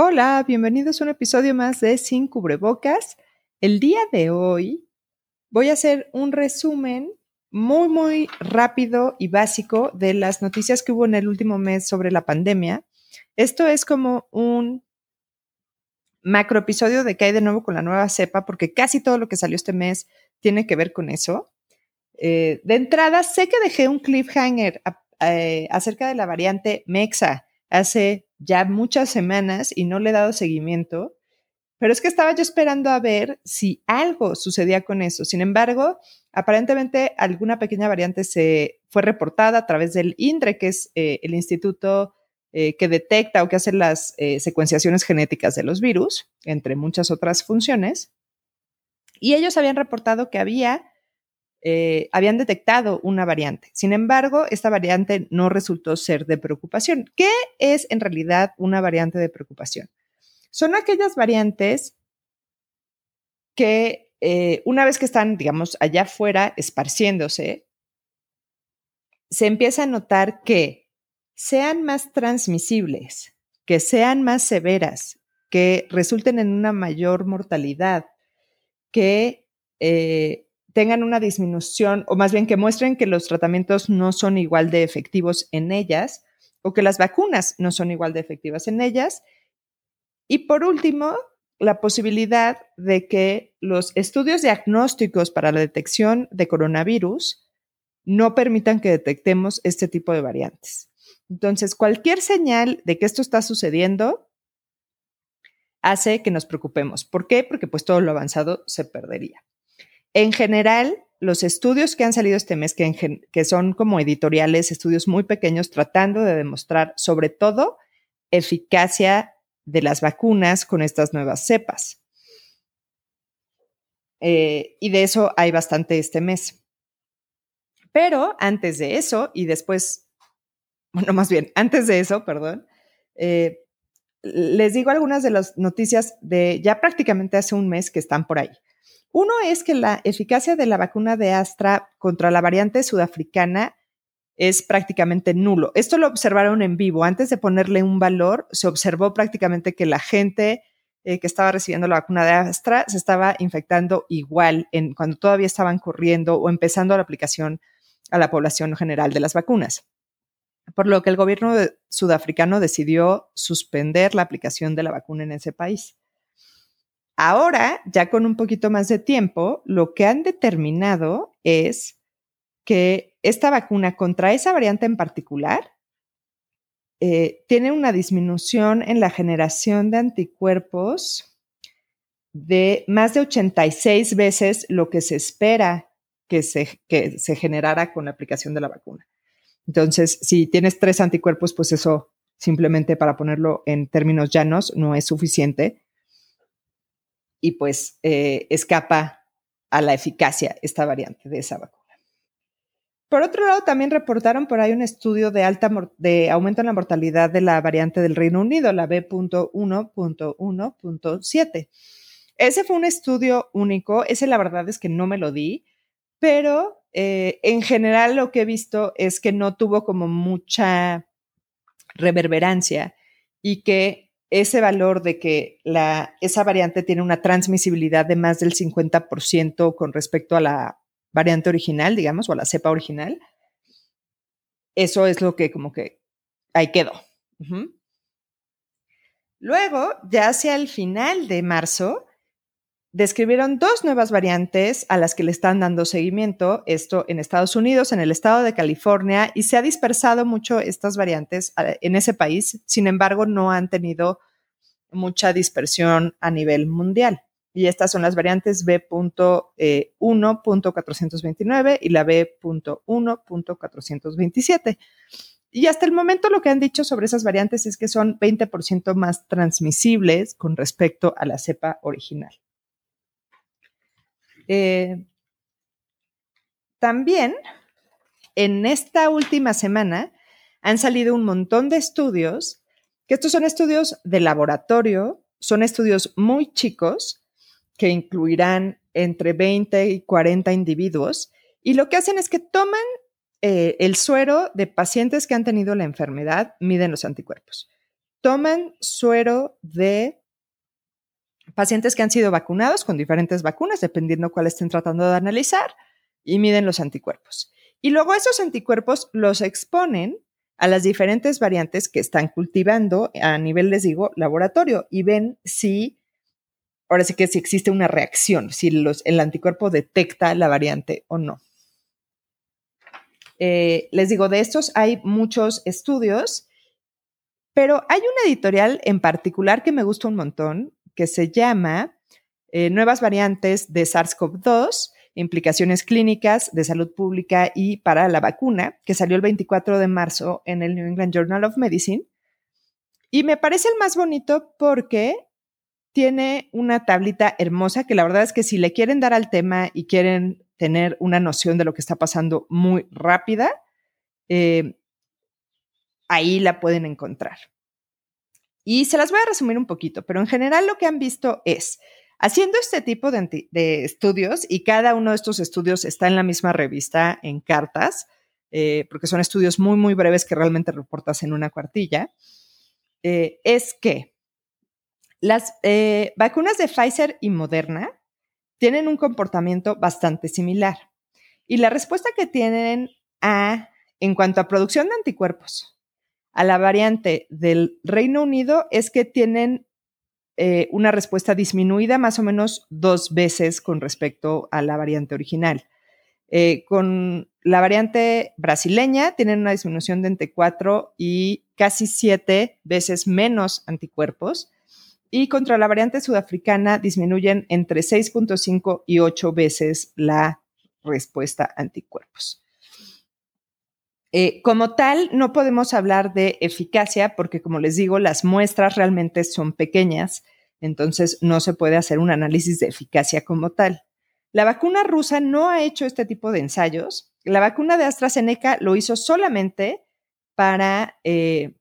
Hola, bienvenidos a un episodio más de Sin Cubrebocas. El día de hoy voy a hacer un resumen muy, muy rápido y básico de las noticias que hubo en el último mes sobre la pandemia. Esto es como un macro episodio de qué hay de nuevo con la nueva cepa, porque casi todo lo que salió este mes tiene que ver con eso. Eh, de entrada, sé que dejé un cliffhanger eh, acerca de la variante Mexa hace ya muchas semanas y no le he dado seguimiento, pero es que estaba yo esperando a ver si algo sucedía con eso. Sin embargo, aparentemente alguna pequeña variante se fue reportada a través del INDRE, que es eh, el instituto eh, que detecta o que hace las eh, secuenciaciones genéticas de los virus, entre muchas otras funciones. Y ellos habían reportado que había eh, habían detectado una variante. Sin embargo, esta variante no resultó ser de preocupación. ¿Qué es en realidad una variante de preocupación? Son aquellas variantes que eh, una vez que están, digamos, allá afuera esparciéndose, se empieza a notar que sean más transmisibles, que sean más severas, que resulten en una mayor mortalidad, que eh, tengan una disminución o más bien que muestren que los tratamientos no son igual de efectivos en ellas o que las vacunas no son igual de efectivas en ellas. Y por último, la posibilidad de que los estudios diagnósticos para la detección de coronavirus no permitan que detectemos este tipo de variantes. Entonces, cualquier señal de que esto está sucediendo hace que nos preocupemos. ¿Por qué? Porque pues todo lo avanzado se perdería. En general, los estudios que han salido este mes, que, son como editoriales, estudios muy pequeños, tratando de demostrar sobre todo eficacia de las vacunas con estas nuevas cepas. Eh, y de eso hay bastante este mes. Pero antes de eso, y después, bueno, más bien, antes de eso, perdón, eh, les digo algunas de las noticias de ya prácticamente hace un mes que están por ahí. Uno es que la eficacia de la vacuna de Astra contra la variante sudafricana es prácticamente nulo. Esto lo observaron en vivo. Antes de ponerle un valor, se observó prácticamente que la gente eh, que estaba recibiendo la vacuna de Astra se estaba infectando igual en, cuando todavía estaban corriendo o empezando la aplicación a la población general de las vacunas. Por lo que el gobierno sudafricano decidió suspender la aplicación de la vacuna en ese país. Ahora, ya con un poquito más de tiempo, lo que han determinado es que esta vacuna contra esa variante en particular eh, tiene una disminución en la generación de anticuerpos de más de 86 veces lo que se espera que se, que se generara con la aplicación de la vacuna. Entonces, si tienes tres anticuerpos, pues eso simplemente para ponerlo en términos llanos no es suficiente y pues eh, escapa a la eficacia esta variante de esa vacuna. Por otro lado, también reportaron por ahí un estudio de, alta de aumento en la mortalidad de la variante del Reino Unido, la B.1.1.7. Ese fue un estudio único, ese la verdad es que no me lo di, pero eh, en general lo que he visto es que no tuvo como mucha reverberancia y que ese valor de que la, esa variante tiene una transmisibilidad de más del 50% con respecto a la variante original, digamos, o a la cepa original, eso es lo que como que ahí quedó. Luego, ya hacia el final de marzo, describieron dos nuevas variantes a las que le están dando seguimiento, esto en Estados Unidos, en el estado de California, y se ha dispersado mucho estas variantes eh, en ese país, sin embargo, no han tenido mucha dispersión a nivel mundial. Y estas son las variantes B.1.429 eh, y la B.1.427. Y hasta el momento lo que han dicho sobre esas variantes es que son 20% más transmisibles con respecto a la cepa original. Eh, también en esta última semana han salido un montón de estudios, que estos son estudios de laboratorio, son estudios muy chicos que incluirán entre 20 y 40 individuos y lo que hacen es que toman eh, el suero de pacientes que han tenido la enfermedad, miden los anticuerpos. toman suero de pacientes que han sido vacunados con diferentes vacunas, dependiendo cuál estén tratando de analizar, y miden los anticuerpos. Y luego esos anticuerpos los exponen a las diferentes variantes que están cultivando a nivel, les digo, laboratorio y ven si, ahora sí que si existe una reacción, si los, el anticuerpo detecta la variante o no. Eh, les digo, de estos hay muchos estudios, pero hay una editorial en particular que me gusta un montón, que se llama eh, Nuevas Variantes de SARS-CoV-2 implicaciones clínicas de salud pública y para la vacuna, que salió el 24 de marzo en el New England Journal of Medicine. Y me parece el más bonito porque tiene una tablita hermosa que la verdad es que si le quieren dar al tema y quieren tener una noción de lo que está pasando muy rápida, eh, ahí la pueden encontrar. Y se las voy a resumir un poquito, pero en general lo que han visto es Haciendo este tipo de, estudios, y cada uno de estos estudios está en la misma revista en cartas, eh, porque son estudios muy, muy breves que realmente reportas en una cuartilla, eh, es que las eh, vacunas de Pfizer y Moderna tienen un comportamiento bastante similar. Y la respuesta que tienen a, en cuanto a producción de anticuerpos a la variante del Reino Unido es que tienen eh, una respuesta disminuida más o menos dos veces con respecto a la variante original. Eh, con la variante brasileña tienen una disminución de entre 4 y casi 7 veces menos anticuerpos y contra la variante sudafricana disminuyen entre 6.5 y 8 veces la respuesta anticuerpos. Eh, como tal, no podemos hablar de eficacia porque, como les digo, las muestras realmente son pequeñas, entonces no se puede hacer un análisis de eficacia como tal. La vacuna rusa no ha hecho este tipo de ensayos. La vacuna de AstraZeneca lo hizo solamente para eh,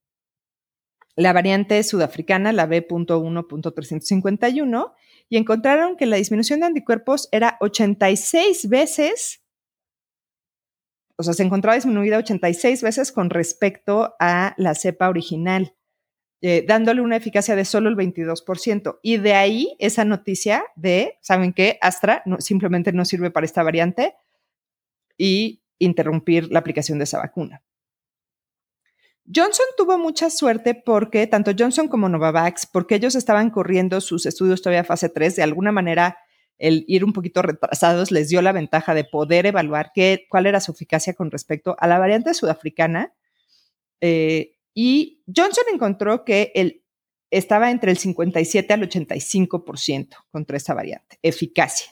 la variante sudafricana, la B.1.351, y encontraron que la disminución de anticuerpos era 86 veces o sea, se encontraba disminuida 86 veces con respecto a la cepa original, eh, dándole una eficacia de solo el 22%. Y de ahí esa noticia de, ¿saben qué? Astra simplemente no sirve para esta variante y interrumpir la aplicación de esa vacuna. Johnson tuvo mucha suerte porque tanto Johnson como Novavax, porque ellos estaban corriendo sus estudios todavía fase 3, de alguna manera el ir un poquito retrasados les dio la ventaja de poder evaluar qué, cuál era su eficacia con respecto a la variante sudafricana. Eh, y Johnson encontró que él estaba entre el 57 al 85% contra esta variante, eficacia.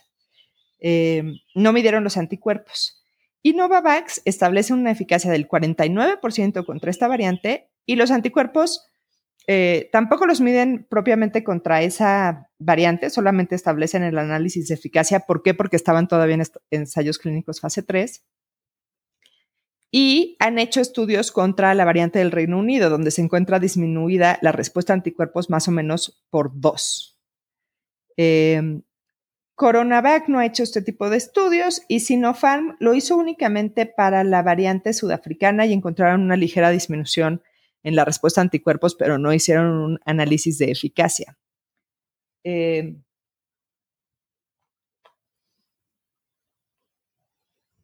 Eh, no midieron los anticuerpos. Y Novavax establece una eficacia del 49% contra esta variante y los anticuerpos eh, tampoco los miden propiamente contra esa variante, solamente establecen el análisis de eficacia. ¿Por qué? Porque estaban todavía en ensayos clínicos fase 3. Y han hecho estudios contra la variante del Reino Unido, donde se encuentra disminuida la respuesta a anticuerpos más o menos por dos. Eh, Coronavac no ha hecho este tipo de estudios y Sinopharm lo hizo únicamente para la variante sudafricana y encontraron una ligera disminución en la respuesta a anticuerpos, pero no hicieron un análisis de eficacia. Eh,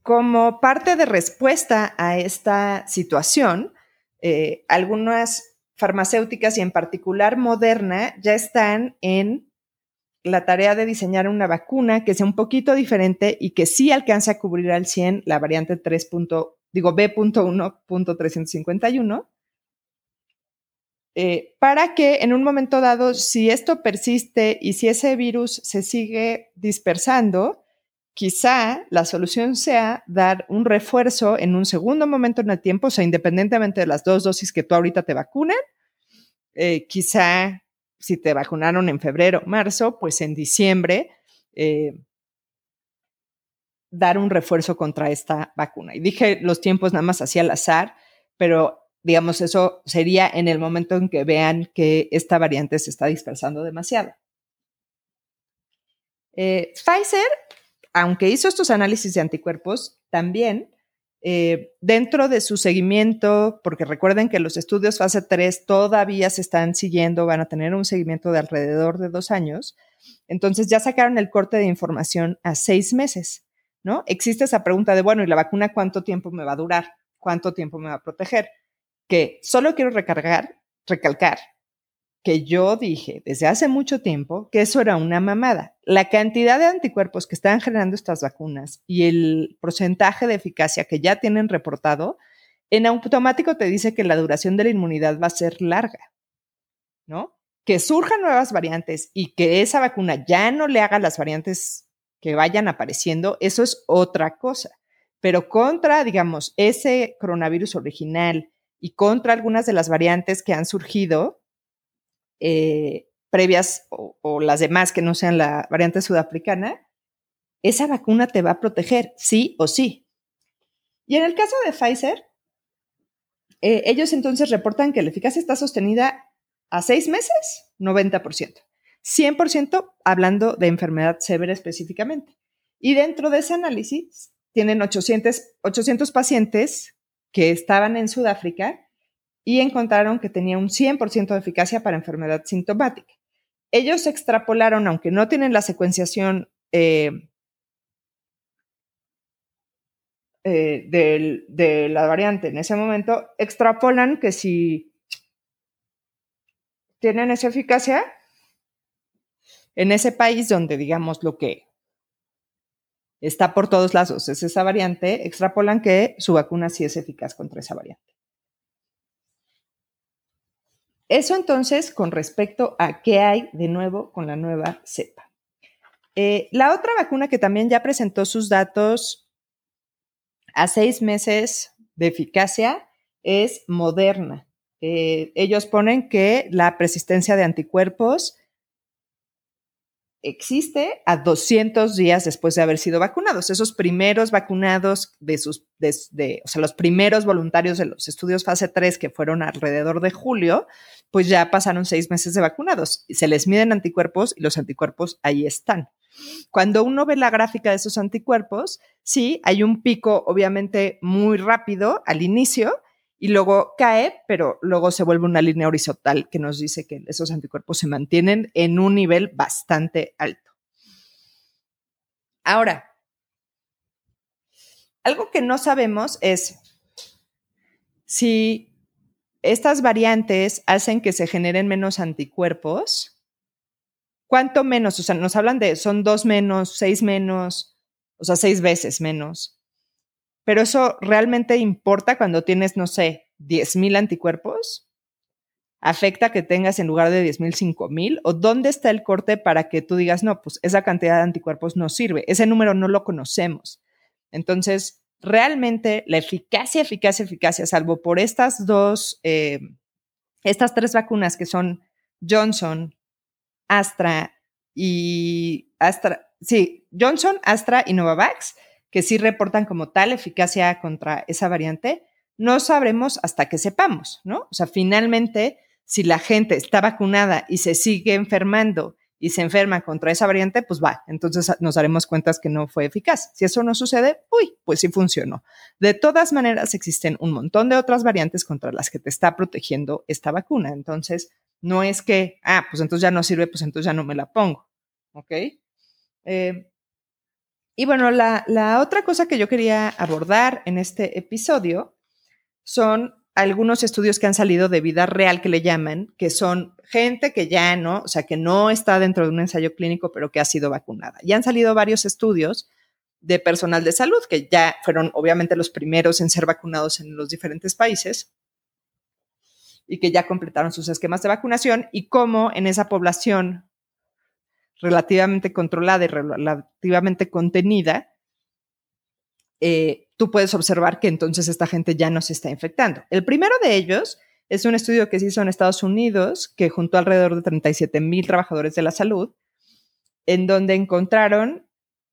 como parte de respuesta a esta situación, eh, algunas farmacéuticas y en particular Moderna ya están en la tarea de diseñar una vacuna que sea un poquito diferente y que sí alcance a cubrir al 100 la variante 3. digo B.1.351 eh, para que en un momento dado, si esto persiste y si ese virus se sigue dispersando, quizá la solución sea dar un refuerzo en un segundo momento en el tiempo, o sea, independientemente de las dos dosis que tú ahorita te vacunen, eh, quizá si te vacunaron en febrero, marzo, pues en diciembre, eh, dar un refuerzo contra esta vacuna. Y dije los tiempos nada más así al azar, pero digamos, eso sería en el momento en que vean que esta variante se está dispersando demasiado. Eh, Pfizer, aunque hizo estos análisis de anticuerpos, también eh, dentro de su seguimiento, porque recuerden que los estudios fase 3 todavía se están siguiendo, van a tener un seguimiento de alrededor de dos años, entonces ya sacaron el corte de información a seis meses, ¿no? Existe esa pregunta de, bueno, ¿y la vacuna cuánto tiempo me va a durar? ¿Cuánto tiempo me va a proteger? Que solo quiero recargar, recalcar que yo dije desde hace mucho tiempo que eso era una mamada. La cantidad de anticuerpos que están generando estas vacunas y el porcentaje de eficacia que ya tienen reportado, en automático te dice que la duración de la inmunidad va a ser larga, ¿no? Que surjan nuevas variantes y que esa vacuna ya no le haga las variantes que vayan apareciendo, eso es otra cosa. Pero contra, digamos, ese coronavirus original y contra algunas de las variantes que han surgido, eh, previas o, las demás que no sean la variante sudafricana, esa vacuna te va a proteger, sí o sí. Y en el caso de Pfizer, eh, ellos entonces reportan que la eficacia está sostenida a seis meses, 90%. 100% hablando de enfermedad severa específicamente. Y dentro de ese análisis tienen 800, 800 pacientes que estaban en Sudáfrica y encontraron que tenía un 100% de eficacia para enfermedad sintomática. Ellos extrapolaron, aunque no tienen la secuenciación eh, eh, de la variante en ese momento, extrapolan que si tienen esa eficacia, en ese país donde, digamos, lo que está por todos lados es esa variante, extrapolan que su vacuna sí es eficaz contra esa variante. Eso entonces con respecto a qué hay de nuevo con la nueva cepa. Eh, la otra vacuna que también ya presentó sus datos a seis meses de eficacia es Moderna. Eh, ellos ponen que la persistencia de anticuerpos existe a 200 días después de haber sido vacunados. Esos primeros vacunados de sus, de, o sea, los primeros voluntarios de los estudios fase 3 que fueron alrededor de julio, pues ya pasaron seis meses de vacunados. Se les miden anticuerpos y los anticuerpos ahí están. Cuando uno ve la gráfica de esos anticuerpos, sí, hay un pico obviamente muy rápido al inicio, y luego cae, pero luego se vuelve una línea horizontal que nos dice que esos anticuerpos se mantienen en un nivel bastante alto. Ahora, algo que no sabemos es si estas variantes hacen que se generen menos anticuerpos. ¿Cuánto menos? O sea, nos hablan de son dos menos, seis menos, o sea, seis veces menos. Pero eso realmente importa cuando tienes, no sé, 10.000 anticuerpos. ¿Afecta que tengas en lugar de 10.000, 5.000? ¿O dónde está el corte para que tú digas, no, pues esa cantidad de anticuerpos no sirve? Ese número no lo conocemos. Entonces, realmente la eficacia, eficacia, eficacia, salvo por estas dos, eh, estas tres vacunas que son Johnson, Astra y Astra, sí, Johnson, Astra y Novavax, que sí reportan como tal eficacia contra esa variante, no sabremos hasta que sepamos, ¿no? O sea, finalmente, si la gente está vacunada y se sigue enfermando y se enferma contra esa variante, pues va, entonces nos daremos cuenta que no fue eficaz. Si eso no sucede, uy, pues sí funcionó. De todas maneras, existen un montón de otras variantes contra las que te está protegiendo esta vacuna. Entonces, no es que, ah, pues entonces ya no sirve, pues entonces ya no me la pongo. ¿Ok? Eh, y bueno, la, otra cosa que yo quería abordar en este episodio son algunos estudios que han salido de vida real que le llaman, que son gente que ya no, o sea, que no está dentro de un ensayo clínico, pero que ha sido vacunada. Y han salido varios estudios de personal de salud, que ya fueron obviamente los primeros en ser vacunados en los diferentes países y que ya completaron sus esquemas de vacunación y cómo en esa población relativamente controlada y relativamente contenida, eh, tú puedes observar que entonces esta gente ya no se está infectando. El primero de ellos es un estudio que se hizo en Estados Unidos, que juntó alrededor de 37 mil trabajadores de la salud, en donde encontraron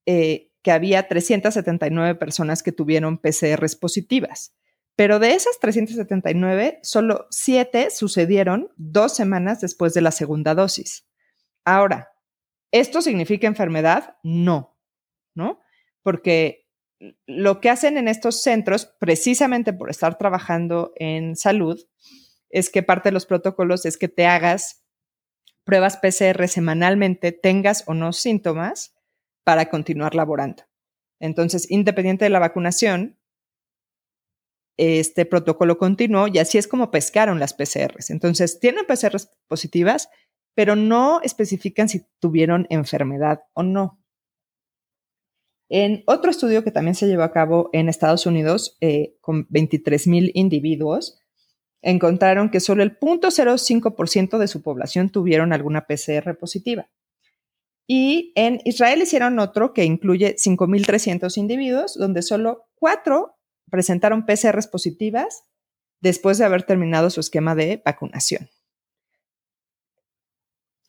eh, que había 379 personas que tuvieron PCRs positivas. Pero de esas 379, solo 7 sucedieron dos semanas después de la segunda dosis. Ahora, ¿Esto significa enfermedad? No, ¿no? Porque lo que hacen en estos centros, precisamente por estar trabajando en salud, es que parte de los protocolos es que te hagas pruebas PCR semanalmente, tengas o no síntomas, para continuar laborando. Entonces, independiente de la vacunación, este protocolo continuó y así es como pescaron las PCRs. Entonces, tienen PCRs positivas, pero no especifican si tuvieron enfermedad o no. En otro estudio que también se llevó a cabo en Estados Unidos eh, con 23 mil individuos, encontraron que solo el 0.05% de su población tuvieron alguna PCR positiva. Y en Israel hicieron otro que incluye 5.300 individuos, donde solo cuatro presentaron PCRs positivas después de haber terminado su esquema de vacunación.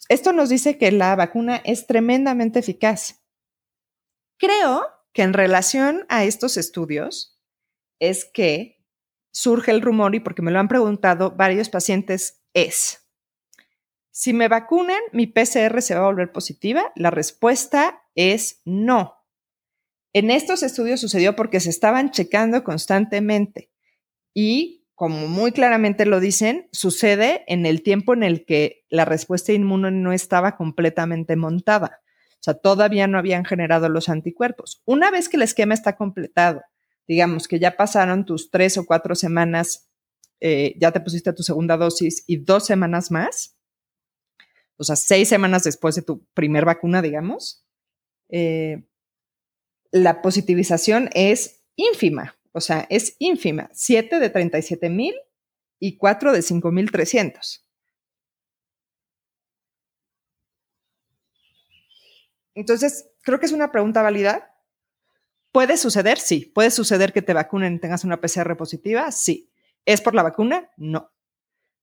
Esto nos dice que la vacuna es tremendamente eficaz. Creo que en relación a estos estudios es que surge el rumor, y porque me lo han preguntado varios pacientes, es, si me vacunan, mi PCR se va a volver positiva. La respuesta es no. En estos estudios sucedió porque se estaban checando constantemente y, como muy claramente lo dicen, sucede en el tiempo en el que la respuesta inmune no estaba completamente montada. O sea, todavía no habían generado los anticuerpos. Una vez que el esquema está completado, digamos que ya pasaron tus tres o cuatro semanas, eh, ya te pusiste tu segunda dosis y dos semanas más, o sea, seis semanas después de tu primer vacuna, digamos, eh, la positivización es ínfima, o sea, es ínfima, 7 de 37 mil y 4 de 5 mil 300. Entonces, creo que es una pregunta válida. ¿Puede suceder? Sí. ¿Puede suceder que te vacunen y tengas una PCR positiva? Sí. ¿Es por la vacuna? No.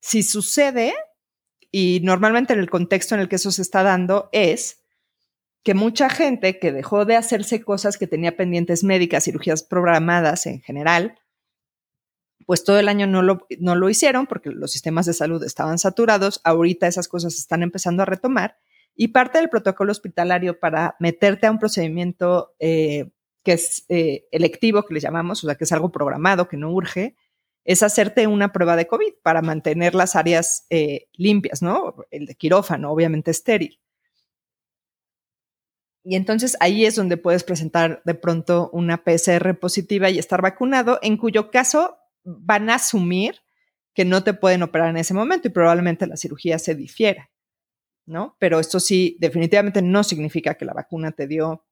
Si sucede, y normalmente en el contexto en el que eso se está dando es que mucha gente que dejó de hacerse cosas que tenía pendientes médicas, cirugías programadas en general, pues todo el año no lo, no lo hicieron porque los sistemas de salud estaban saturados. Ahorita esas cosas están empezando a retomar y parte del protocolo hospitalario para meterte a un procedimiento eh, que es eh, electivo, que le llamamos, o sea, que es algo programado, que no urge, es hacerte una prueba de COVID para mantener las áreas eh, limpias, ¿no? El de quirófano, obviamente estéril. Y entonces ahí es donde puedes presentar de pronto una PCR positiva y estar vacunado, en cuyo caso van a asumir que no te pueden operar en ese momento y probablemente la cirugía se difiera. ¿no? Pero esto sí, definitivamente no significa que la vacuna te dio,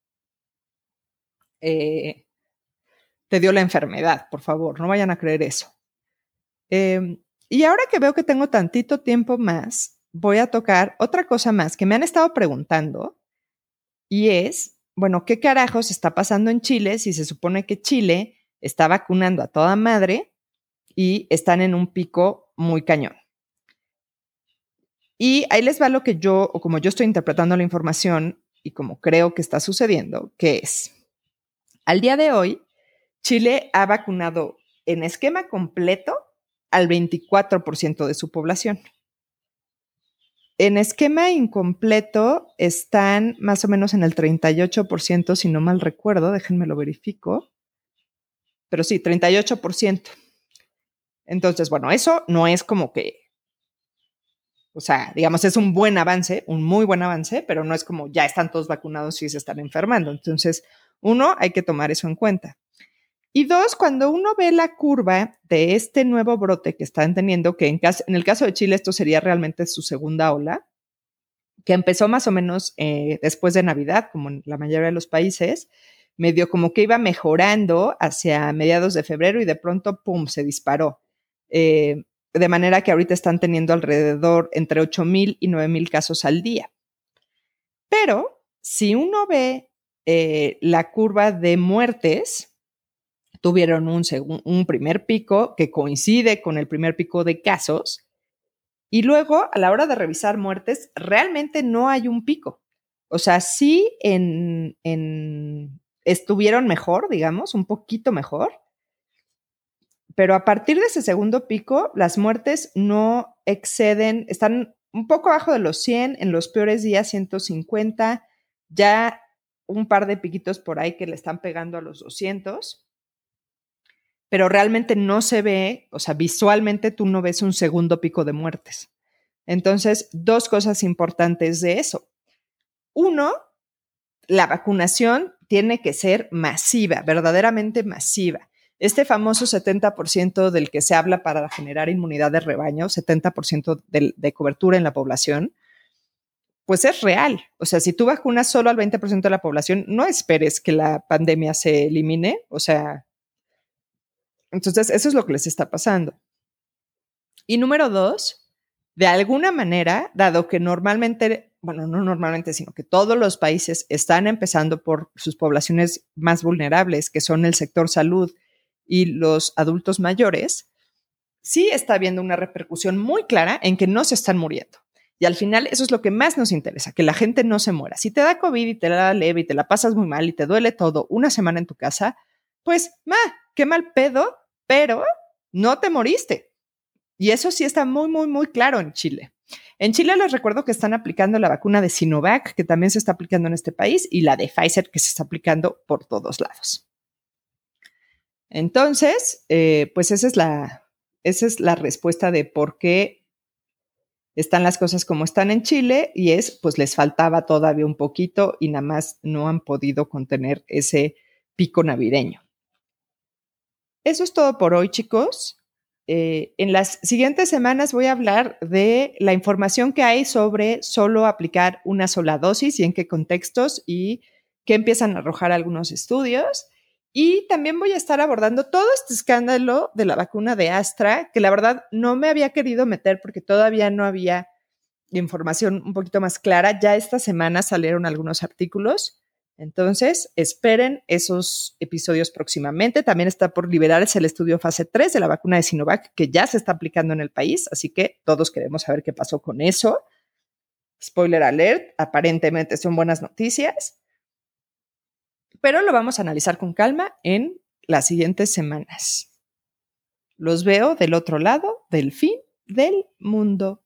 eh, te dio la enfermedad, por favor, no vayan a creer eso. Em, y ahora que veo que tengo tantito tiempo más, voy a tocar otra cosa más que me han estado preguntando y es, bueno, ¿qué carajos está pasando en Chile si se supone que Chile está vacunando a toda madre y están en un pico muy cañón? Y ahí les va lo que yo, o como yo estoy interpretando la información y como creo que está sucediendo, que es, al día de hoy, Chile ha vacunado en esquema completo al 24% de su población. En esquema incompleto están más o menos en el 38%, si no mal recuerdo, déjenme lo verifico. Pero sí, 38%. Entonces, bueno, eso no es como que o sea, digamos, es un buen avance, un muy buen avance, pero no es como ya están todos vacunados y se están enfermando. Entonces, uno, hay que tomar eso en cuenta. Y dos, cuando uno ve la curva de este nuevo brote que están teniendo, que en, el caso de Chile esto sería realmente su segunda ola, que empezó más o menos eh, después de Navidad, como en la mayoría de los países, medio como que iba mejorando hacia mediados de febrero y de pronto, ¡pum!, se disparó. Eh, de manera que ahorita están teniendo alrededor entre 8.000 y 9.000 casos al día. Pero si uno ve eh, la curva de muertes, tuvieron un, primer pico que coincide con el primer pico de casos, y luego a la hora de revisar muertes, realmente no hay un pico. O sea, sí en, en, estuvieron mejor, digamos, un poquito mejor, pero a partir de ese segundo pico, las muertes no exceden, están un poco abajo de los 100, en los peores días 150, ya un par de piquitos por ahí que le están pegando a los 200, pero realmente no se ve, o sea, visualmente tú no ves un segundo pico de muertes. Entonces, dos cosas importantes de eso. Uno, la vacunación tiene que ser masiva, verdaderamente masiva. Este famoso 70% del que se habla para generar inmunidad de rebaño, 70% de, de, cobertura en la población, pues es real. O sea, si tú vacunas solo al 20% de la población, no esperes que la pandemia se elimine. O sea, entonces eso es lo que les está pasando. Y número dos, de alguna manera, dado que normalmente, bueno, no normalmente, sino que todos los países están empezando por sus poblaciones más vulnerables, que son el sector salud y los adultos mayores, sí está habiendo una repercusión muy clara en que no se están muriendo. Y al final eso es lo que más nos interesa, que la gente no se muera. Si te da COVID y te da leve y te la pasas muy mal y te duele todo una semana en tu casa, pues, ma, qué mal pedo, pero no te moriste. Y eso sí está muy, muy, muy claro en Chile. En Chile les recuerdo que están aplicando la vacuna de Sinovac, que también se está aplicando en este país, y la de Pfizer, que se está aplicando por todos lados. Entonces, eh, pues esa es, la, esa es la respuesta de por qué están las cosas como están en Chile y es, pues les faltaba todavía un poquito y nada más no han podido contener ese pico navideño. Eso es todo por hoy, chicos. Eh, en las siguientes semanas voy a hablar de la información que hay sobre solo aplicar una sola dosis y en qué contextos y qué empiezan a arrojar algunos estudios. Y también voy a estar abordando todo este escándalo de la vacuna de Astra, que la verdad no me había querido meter porque todavía no había información un poquito más clara. Ya esta semana salieron algunos artículos. Entonces, esperen esos episodios próximamente. También está por liberarse el estudio fase 3 de la vacuna de Sinovac, que ya se está aplicando en el país. Así que todos queremos saber qué pasó con eso. Spoiler alert, aparentemente son buenas noticias pero lo vamos a analizar con calma en las siguientes semanas. Los veo del otro lado del fin del mundo.